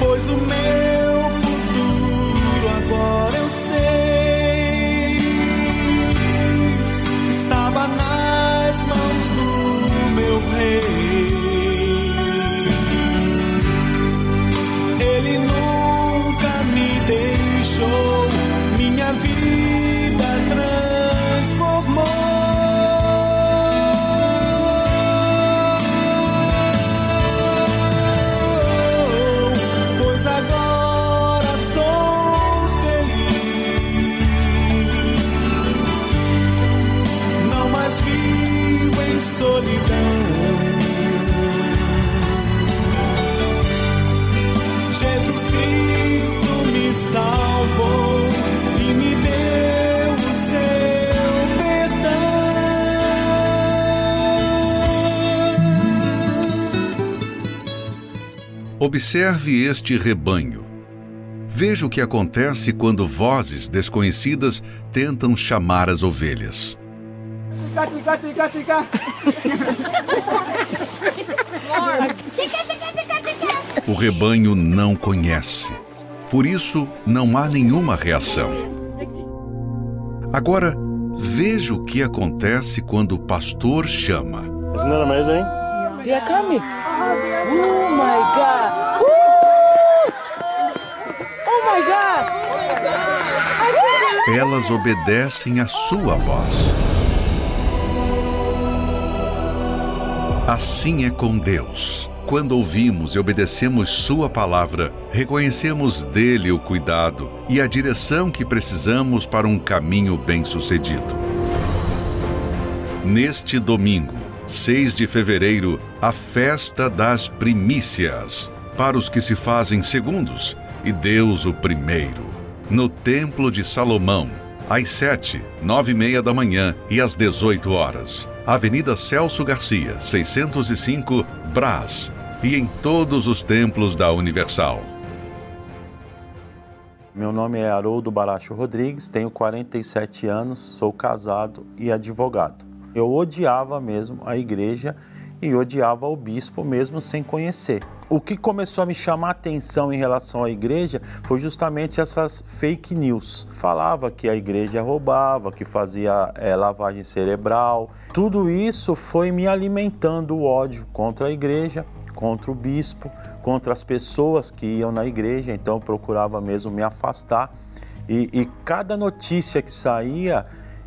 Pois o meu futuro agora eu sei. Estava nas mãos do meu rei. Observe este rebanho. Veja o que acontece quando vozes desconhecidas tentam chamar as ovelhas. Tica, tica, tica, tica. O rebanho não conhece. Por isso, não há nenhuma reação. Agora, veja o que acontece quando o pastor chama. Isn't that amazing? They are coming. Oh my God. Woo! Oh my God. Elas obedecem à sua voz. Assim é com Deus. Quando ouvimos e obedecemos Sua palavra, reconhecemos dele o cuidado e a direção que precisamos para um caminho bem-sucedido. Neste domingo, 6 de fevereiro, a festa das primícias, para os que se fazem segundos e Deus o primeiro, no Templo de Salomão, às 7, 9 e meia da manhã e às 18 horas. Avenida Celso Garcia, 605, Brás, e em todos os templos da Universal. Meu nome é Haroldo Baracho Rodrigues, tenho 47 anos, sou casado e advogado. Eu odiava mesmo a igreja e odiava o bispo mesmo sem conhecer. O que começou a me chamar a atenção em relação à igreja foi justamente essas fake news. Falava que a igreja roubava, que fazia é, lavagem cerebral. Tudo isso foi me alimentando o ódio contra a igreja, contra o bispo, contra as pessoas que iam na igreja. Então eu procurava mesmo me afastar. E, e cada notícia que saía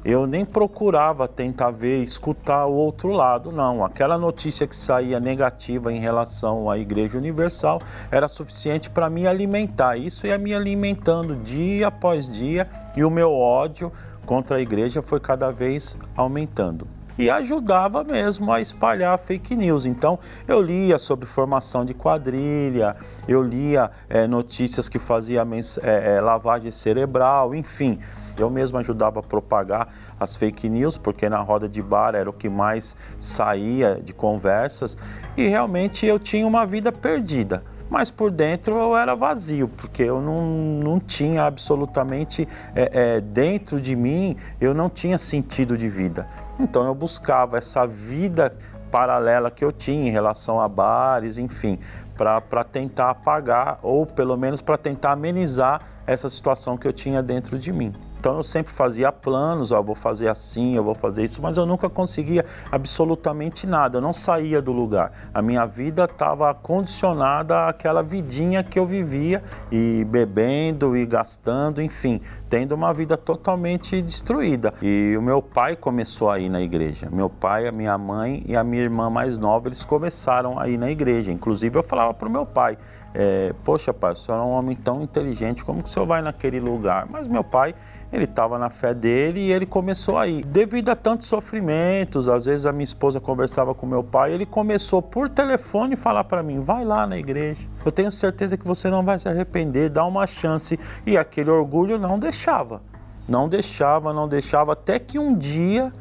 eu nem procurava tentar ver, escutar o outro lado, não. Aquela notícia que saía negativa em relação à Igreja Universal era suficiente para me alimentar. Isso ia me alimentando dia após dia e o meu ódio contra a igreja foi cada vez aumentando e ajudava mesmo a espalhar fake news. Então eu lia sobre formação de quadrilha, eu lia é, notícias que fazia é, é, lavagem cerebral, enfim. Eu mesmo ajudava a propagar as fake news, porque na roda de bar era o que mais saía de conversas e realmente eu tinha uma vida perdida mas por dentro eu era vazio, porque eu não, não tinha absolutamente é, é, dentro de mim, eu não tinha sentido de vida. Então eu buscava essa vida paralela que eu tinha em relação a bares, enfim, para tentar apagar ou pelo menos para tentar amenizar essa situação que eu tinha dentro de mim. Então eu sempre fazia planos, ó, vou fazer assim, eu vou fazer isso, mas eu nunca conseguia absolutamente nada, eu não saía do lugar. A minha vida estava condicionada àquela vidinha que eu vivia e bebendo e gastando, enfim, tendo uma vida totalmente destruída. E o meu pai começou a ir na igreja. Meu pai, a minha mãe e a minha irmã mais nova, eles começaram a ir na igreja. Inclusive eu falava para o meu pai, é, poxa pai, o senhor é um homem tão inteligente, como que o senhor vai naquele lugar? Mas meu pai, ele estava na fé dele e ele começou a ir. Devido a tantos sofrimentos, às vezes a minha esposa conversava com meu pai, ele começou por telefone falar para mim, vai lá na igreja, eu tenho certeza que você não vai se arrepender, dá uma chance. E aquele orgulho não deixava, não deixava, não deixava, até que um dia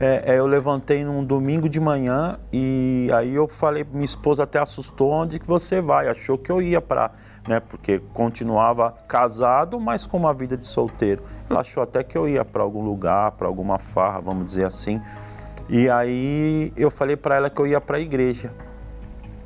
é, é, eu levantei num domingo de manhã e aí eu falei, minha esposa até assustou, onde que você vai? Achou que eu ia para né? Porque continuava casado, mas com uma vida de solteiro. Ela achou até que eu ia para algum lugar, para alguma farra, vamos dizer assim. E aí eu falei para ela que eu ia para a igreja.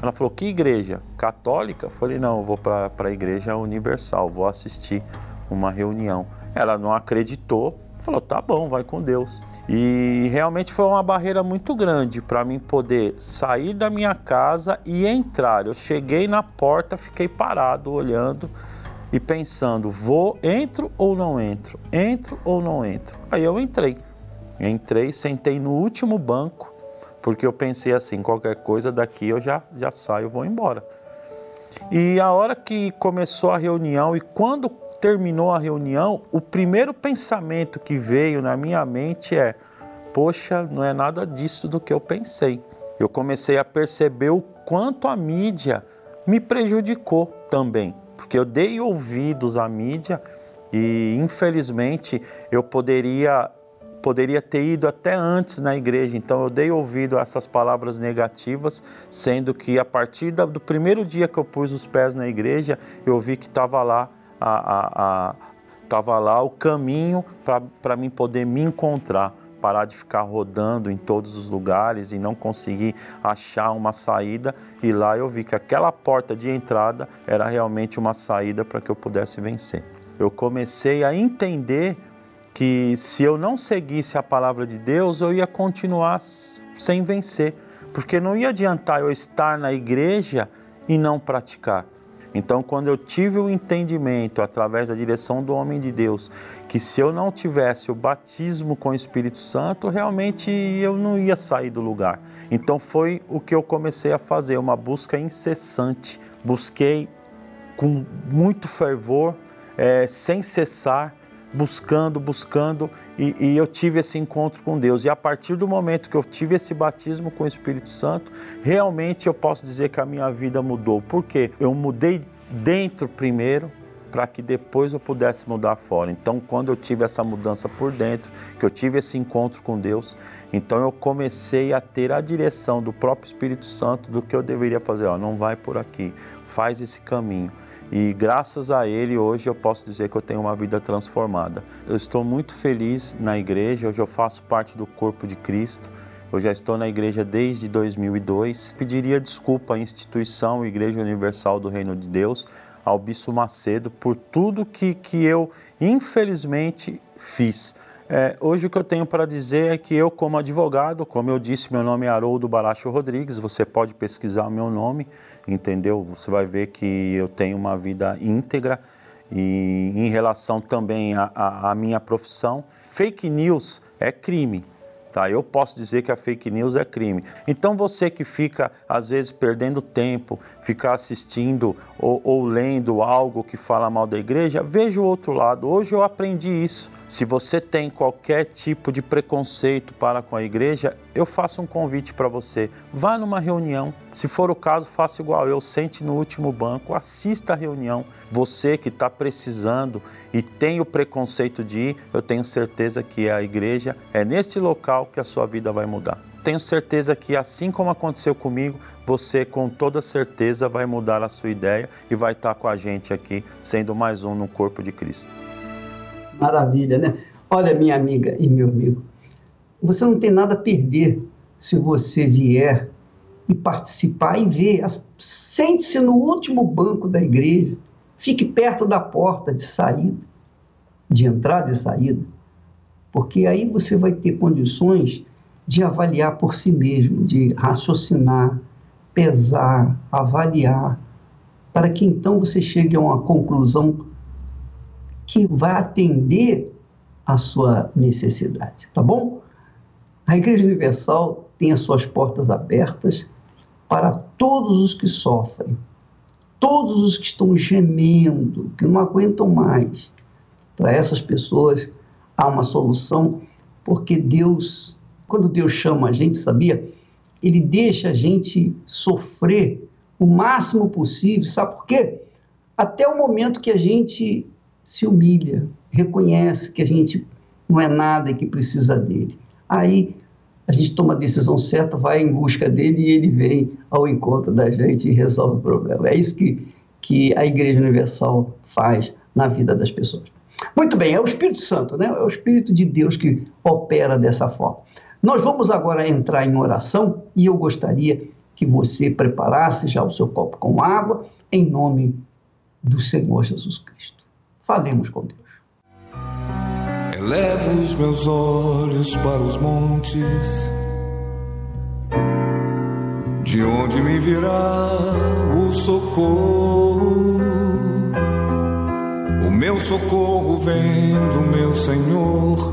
Ela falou: "Que igreja? Católica?" Eu falei: "Não, eu vou para a igreja universal, vou assistir uma reunião". Ela não acreditou, falou: "Tá bom, vai com Deus". E realmente foi uma barreira muito grande para mim poder sair da minha casa e entrar. Eu cheguei na porta, fiquei parado olhando e pensando: vou, entro ou não entro? Entro ou não entro? Aí eu entrei. Entrei, sentei no último banco, porque eu pensei assim: qualquer coisa daqui eu já, já saio, vou embora. E a hora que começou a reunião e quando terminou a reunião, o primeiro pensamento que veio na minha mente é: poxa, não é nada disso do que eu pensei. Eu comecei a perceber o quanto a mídia me prejudicou também, porque eu dei ouvidos à mídia e infelizmente eu poderia poderia ter ido até antes na igreja, então eu dei ouvido a essas palavras negativas, sendo que a partir do primeiro dia que eu pus os pés na igreja, eu vi que estava lá a, a, a lá o caminho para mim poder me encontrar, parar de ficar rodando em todos os lugares e não conseguir achar uma saída. E lá eu vi que aquela porta de entrada era realmente uma saída para que eu pudesse vencer. Eu comecei a entender que se eu não seguisse a palavra de Deus, eu ia continuar sem vencer, porque não ia adiantar eu estar na igreja e não praticar. Então, quando eu tive o entendimento, através da direção do homem de Deus, que se eu não tivesse o batismo com o Espírito Santo, realmente eu não ia sair do lugar. Então, foi o que eu comecei a fazer, uma busca incessante. Busquei com muito fervor, é, sem cessar, buscando, buscando, e, e, eu tive esse encontro com Deus. E a partir do momento que eu tive esse batismo com o Espírito Santo, realmente eu posso dizer que a minha vida mudou. Por quê? Eu mudei dentro primeiro, para que depois eu pudesse mudar fora. Então, quando eu tive essa mudança por dentro, que eu tive esse encontro com Deus, então eu comecei a ter a direção do próprio Espírito Santo do que eu deveria fazer. Ó, não vai por aqui, faz esse caminho. E graças a ele, hoje eu posso dizer que eu tenho uma vida transformada. Eu estou muito feliz na igreja, hoje eu faço parte do corpo de Cristo. Eu já estou na igreja desde 2002. Pediria desculpa à instituição Igreja Universal do Reino de Deus, ao Bispo Macedo, por tudo que, que eu, infelizmente, fiz. É, hoje o que eu tenho para dizer é que eu, como advogado, como eu disse, meu nome é Haroldo Baracho Rodrigues, você pode pesquisar o meu nome entendeu? Você vai ver que eu tenho uma vida íntegra e em relação também à minha profissão, fake news é crime. Tá? Eu posso dizer que a fake news é crime. Então você que fica às vezes perdendo tempo, ficar assistindo ou, ou lendo algo que fala mal da igreja, veja o outro lado. Hoje eu aprendi isso. Se você tem qualquer tipo de preconceito para com a igreja, eu faço um convite para você. Vá numa reunião. Se for o caso, faça igual eu. Sente no último banco, assista a reunião. Você que está precisando e tem o preconceito de ir, eu tenho certeza que a igreja é neste local que a sua vida vai mudar. Tenho certeza que, assim como aconteceu comigo, você com toda certeza vai mudar a sua ideia e vai estar com a gente aqui, sendo mais um no corpo de Cristo. Maravilha, né? Olha, minha amiga e meu amigo, você não tem nada a perder se você vier e participar e ver. Sente-se no último banco da igreja, fique perto da porta de saída, de entrada e saída, porque aí você vai ter condições de avaliar por si mesmo, de raciocinar, pesar, avaliar, para que então você chegue a uma conclusão que vai atender a sua necessidade, tá bom? A Igreja Universal tem as suas portas abertas para todos os que sofrem, todos os que estão gemendo, que não aguentam mais. Para essas pessoas há uma solução, porque Deus, quando Deus chama a gente, sabia? Ele deixa a gente sofrer o máximo possível, sabe por quê? Até o momento que a gente se humilha, reconhece que a gente não é nada e que precisa dele. Aí a gente toma a decisão certa, vai em busca dele e ele vem ao encontro da gente e resolve o problema. É isso que, que a Igreja Universal faz na vida das pessoas. Muito bem, é o Espírito Santo, né? É o Espírito de Deus que opera dessa forma. Nós vamos agora entrar em oração e eu gostaria que você preparasse já o seu copo com água em nome do Senhor Jesus Cristo. Falemos com Deus. Elevo os meus olhos para os montes, de onde me virá o socorro. O meu socorro vem do meu Senhor,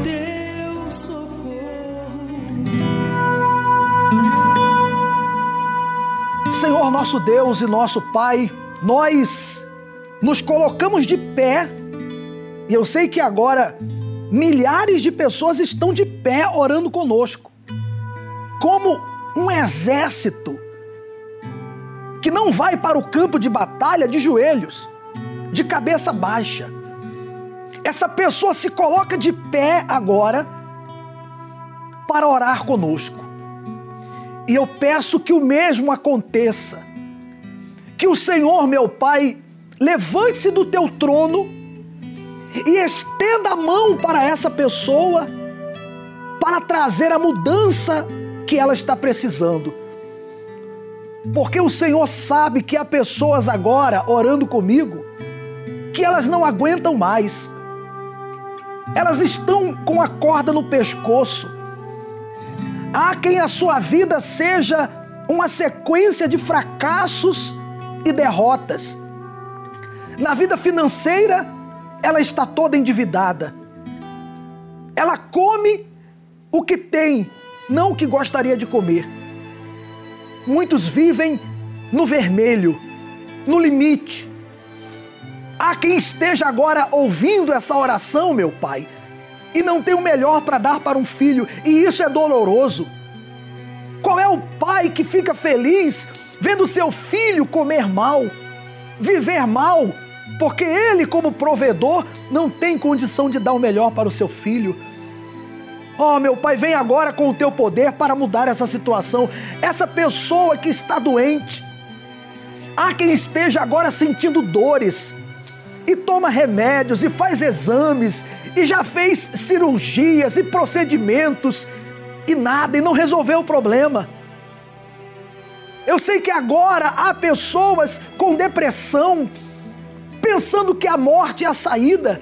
Nosso Deus e nosso Pai, nós nos colocamos de pé, e eu sei que agora milhares de pessoas estão de pé orando conosco, como um exército que não vai para o campo de batalha de joelhos, de cabeça baixa. Essa pessoa se coloca de pé agora para orar conosco. E eu peço que o mesmo aconteça. Que o Senhor, meu Pai, levante-se do teu trono e estenda a mão para essa pessoa para trazer a mudança que ela está precisando. Porque o Senhor sabe que há pessoas agora orando comigo que elas não aguentam mais. Elas estão com a corda no pescoço. Há quem a sua vida seja uma sequência de fracassos e derrotas. Na vida financeira, ela está toda endividada. Ela come o que tem, não o que gostaria de comer. Muitos vivem no vermelho, no limite. Há quem esteja agora ouvindo essa oração, meu Pai, e não tem o melhor para dar para um filho, e isso é doloroso. Qual é o pai que fica feliz vendo seu filho comer mal, viver mal, porque ele, como provedor, não tem condição de dar o melhor para o seu filho? Oh, meu Pai, vem agora com o teu poder para mudar essa situação. Essa pessoa que está doente, há quem esteja agora sentindo dores e toma remédios e faz exames e já fez cirurgias e procedimentos e nada e não resolveu o problema. Eu sei que agora há pessoas com depressão pensando que a morte é a saída,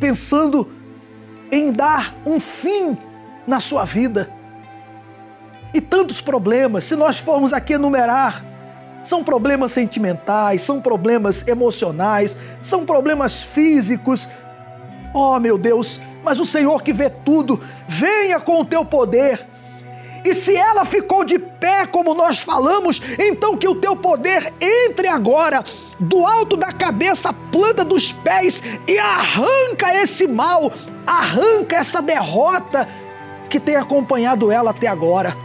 pensando em dar um fim na sua vida. E tantos problemas, se nós formos aqui enumerar, são problemas sentimentais, são problemas emocionais, são problemas físicos. Oh, meu Deus, mas o Senhor que vê tudo, venha com o teu poder. E se ela ficou de pé, como nós falamos, então que o teu poder entre agora do alto da cabeça, planta dos pés e arranca esse mal, arranca essa derrota que tem acompanhado ela até agora.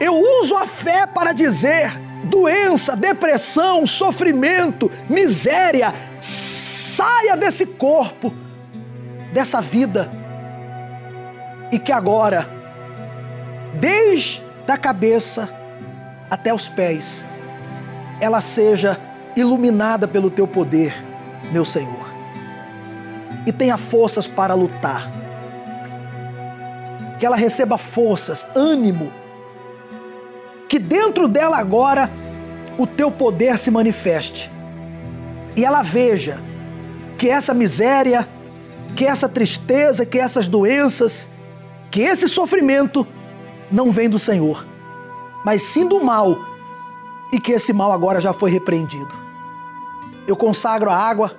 Eu uso a fé para dizer: doença, depressão, sofrimento, miséria, saia desse corpo, dessa vida, e que agora, desde a cabeça até os pés, ela seja iluminada pelo teu poder, meu Senhor e tenha forças para lutar. Que ela receba forças, ânimo. Que dentro dela agora o teu poder se manifeste. E ela veja que essa miséria, que essa tristeza, que essas doenças, que esse sofrimento não vem do Senhor, mas sim do mal, e que esse mal agora já foi repreendido. Eu consagro a água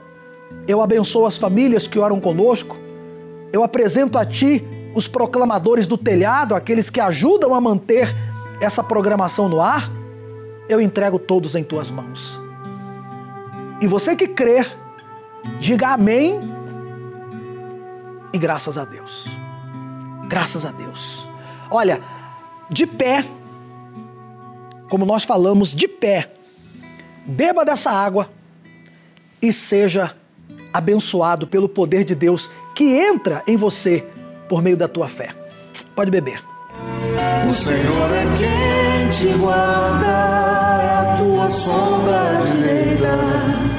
eu abençoo as famílias que oram conosco. Eu apresento a Ti os proclamadores do telhado, aqueles que ajudam a manter essa programação no ar. Eu entrego todos em Tuas mãos. E você que crer, diga amém e graças a Deus. Graças a Deus. Olha, de pé, como nós falamos, de pé, beba dessa água e seja abençoado pelo poder de Deus que entra em você por meio da tua fé. Pode beber. O Senhor é quem te guarda, é a tua sombra direita.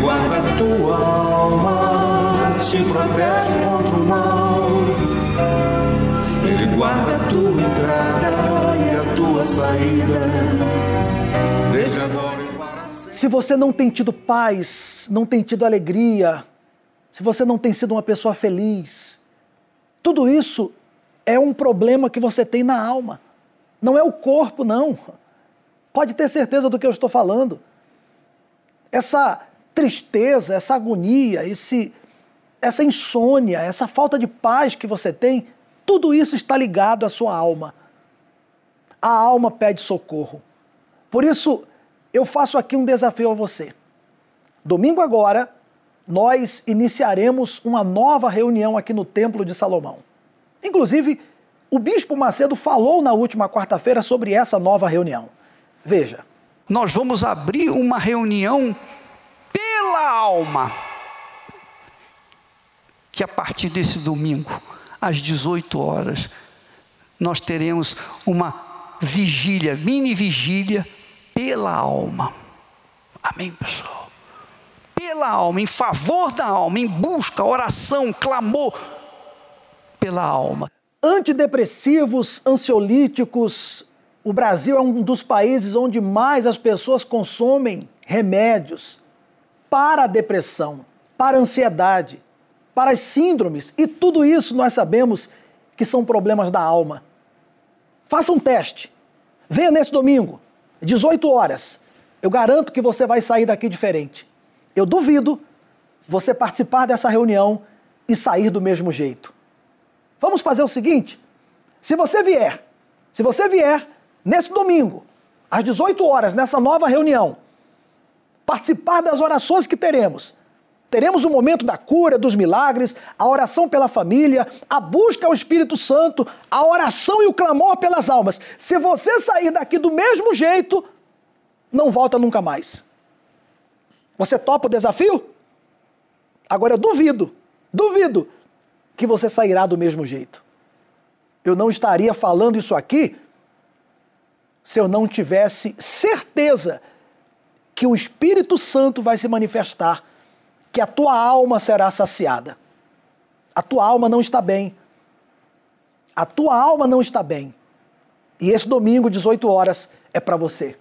Guarda a tua alma, te protege contra o mal. Ele guarda a tua entrada e a tua saída. Desde agora e para sempre. Se você não tem tido paz, não tem tido alegria, se você não tem sido uma pessoa feliz, tudo isso é um problema que você tem na alma. Não é o corpo, não. Pode ter certeza do que eu estou falando. Essa tristeza, essa agonia, esse, essa insônia, essa falta de paz que você tem, tudo isso está ligado à sua alma. A alma pede socorro. Por isso, eu faço aqui um desafio a você. Domingo agora, nós iniciaremos uma nova reunião aqui no Templo de Salomão. Inclusive, o Bispo Macedo falou na última quarta-feira sobre essa nova reunião. Veja. Nós vamos abrir uma reunião alma. Que a partir desse domingo, às 18 horas, nós teremos uma vigília, mini vigília pela alma. Amém, pessoal? Pela alma, em favor da alma, em busca, oração, clamor pela alma. Antidepressivos, ansiolíticos, o Brasil é um dos países onde mais as pessoas consomem remédios para a depressão, para a ansiedade, para as síndromes, e tudo isso nós sabemos que são problemas da alma. Faça um teste. Venha nesse domingo, 18 horas. Eu garanto que você vai sair daqui diferente. Eu duvido você participar dessa reunião e sair do mesmo jeito. Vamos fazer o seguinte: se você vier, se você vier nesse domingo, às 18 horas, nessa nova reunião, participar das orações que teremos, teremos o momento da cura, dos milagres, a oração pela família, a busca ao Espírito Santo, a oração e o clamor pelas almas. Se você sair daqui do mesmo jeito, não volta nunca mais. Você topa o desafio? Agora eu duvido, duvido que você sairá do mesmo jeito. Eu não estaria falando isso aqui se eu não tivesse certeza que o Espírito Santo vai se manifestar, que a tua alma será saciada. A tua alma não está bem. A tua alma não está bem. E esse domingo, 18 horas, é para você.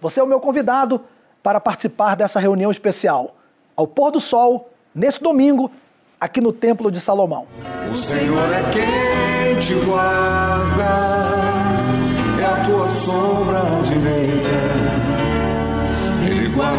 Você é o meu convidado para participar dessa reunião especial. Ao pôr do sol, nesse domingo, aqui no Templo de Salomão. O Senhor é quem te guarda, é a tua sombra direita.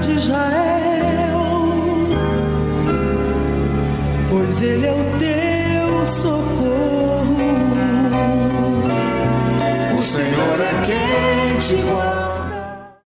de Israel, pois ele é o teu socorro. O Senhor é quem te guarda.